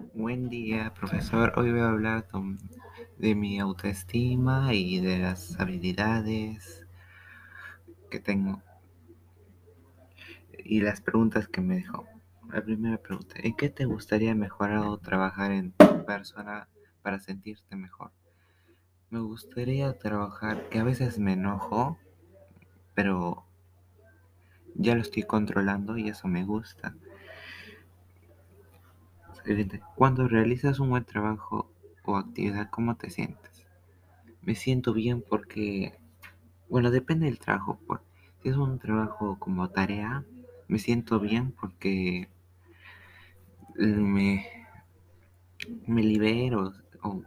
Buen día, profesor. Hoy voy a hablar de mi autoestima y de las habilidades que tengo y las preguntas que me dejó. La primera pregunta, ¿en qué te gustaría mejorar o trabajar en tu persona para sentirte mejor? Me gustaría trabajar, que a veces me enojo, pero ya lo estoy controlando y eso me gusta. Cuando realizas un buen trabajo o actividad, ¿cómo te sientes? Me siento bien porque, bueno, depende del trabajo. Si es un trabajo como tarea, me siento bien porque me, me libero o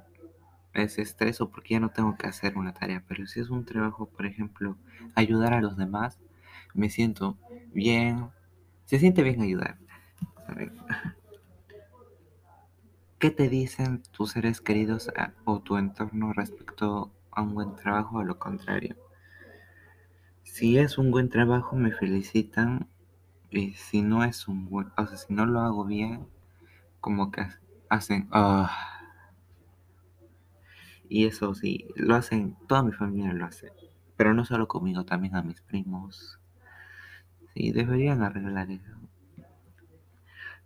es estreso porque ya no tengo que hacer una tarea. Pero si es un trabajo, por ejemplo, ayudar a los demás, me siento bien. Se siente bien ayudar. ¿Qué te dicen tus seres queridos ah, o tu entorno respecto a un buen trabajo o lo contrario? Si es un buen trabajo me felicitan y si no es un buen, o sea, si no lo hago bien, como que hacen, ah". Y eso sí, lo hacen, toda mi familia lo hace, pero no solo conmigo, también a mis primos. Sí, deberían arreglar eso.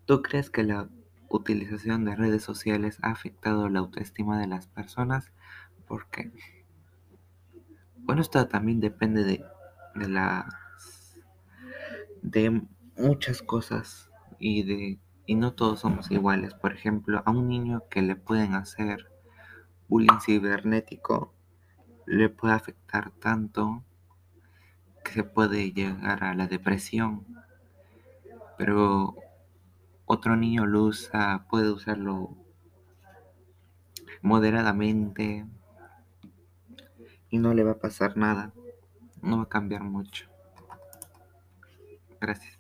¿Tú crees que la utilización de redes sociales ha afectado la autoestima de las personas. porque Bueno, esto también depende de, de las de muchas cosas y de y no todos somos iguales. Por ejemplo, a un niño que le pueden hacer bullying cibernético le puede afectar tanto que se puede llegar a la depresión. Pero otro niño lo usa, puede usarlo moderadamente y no le va a pasar nada, no va a cambiar mucho. Gracias.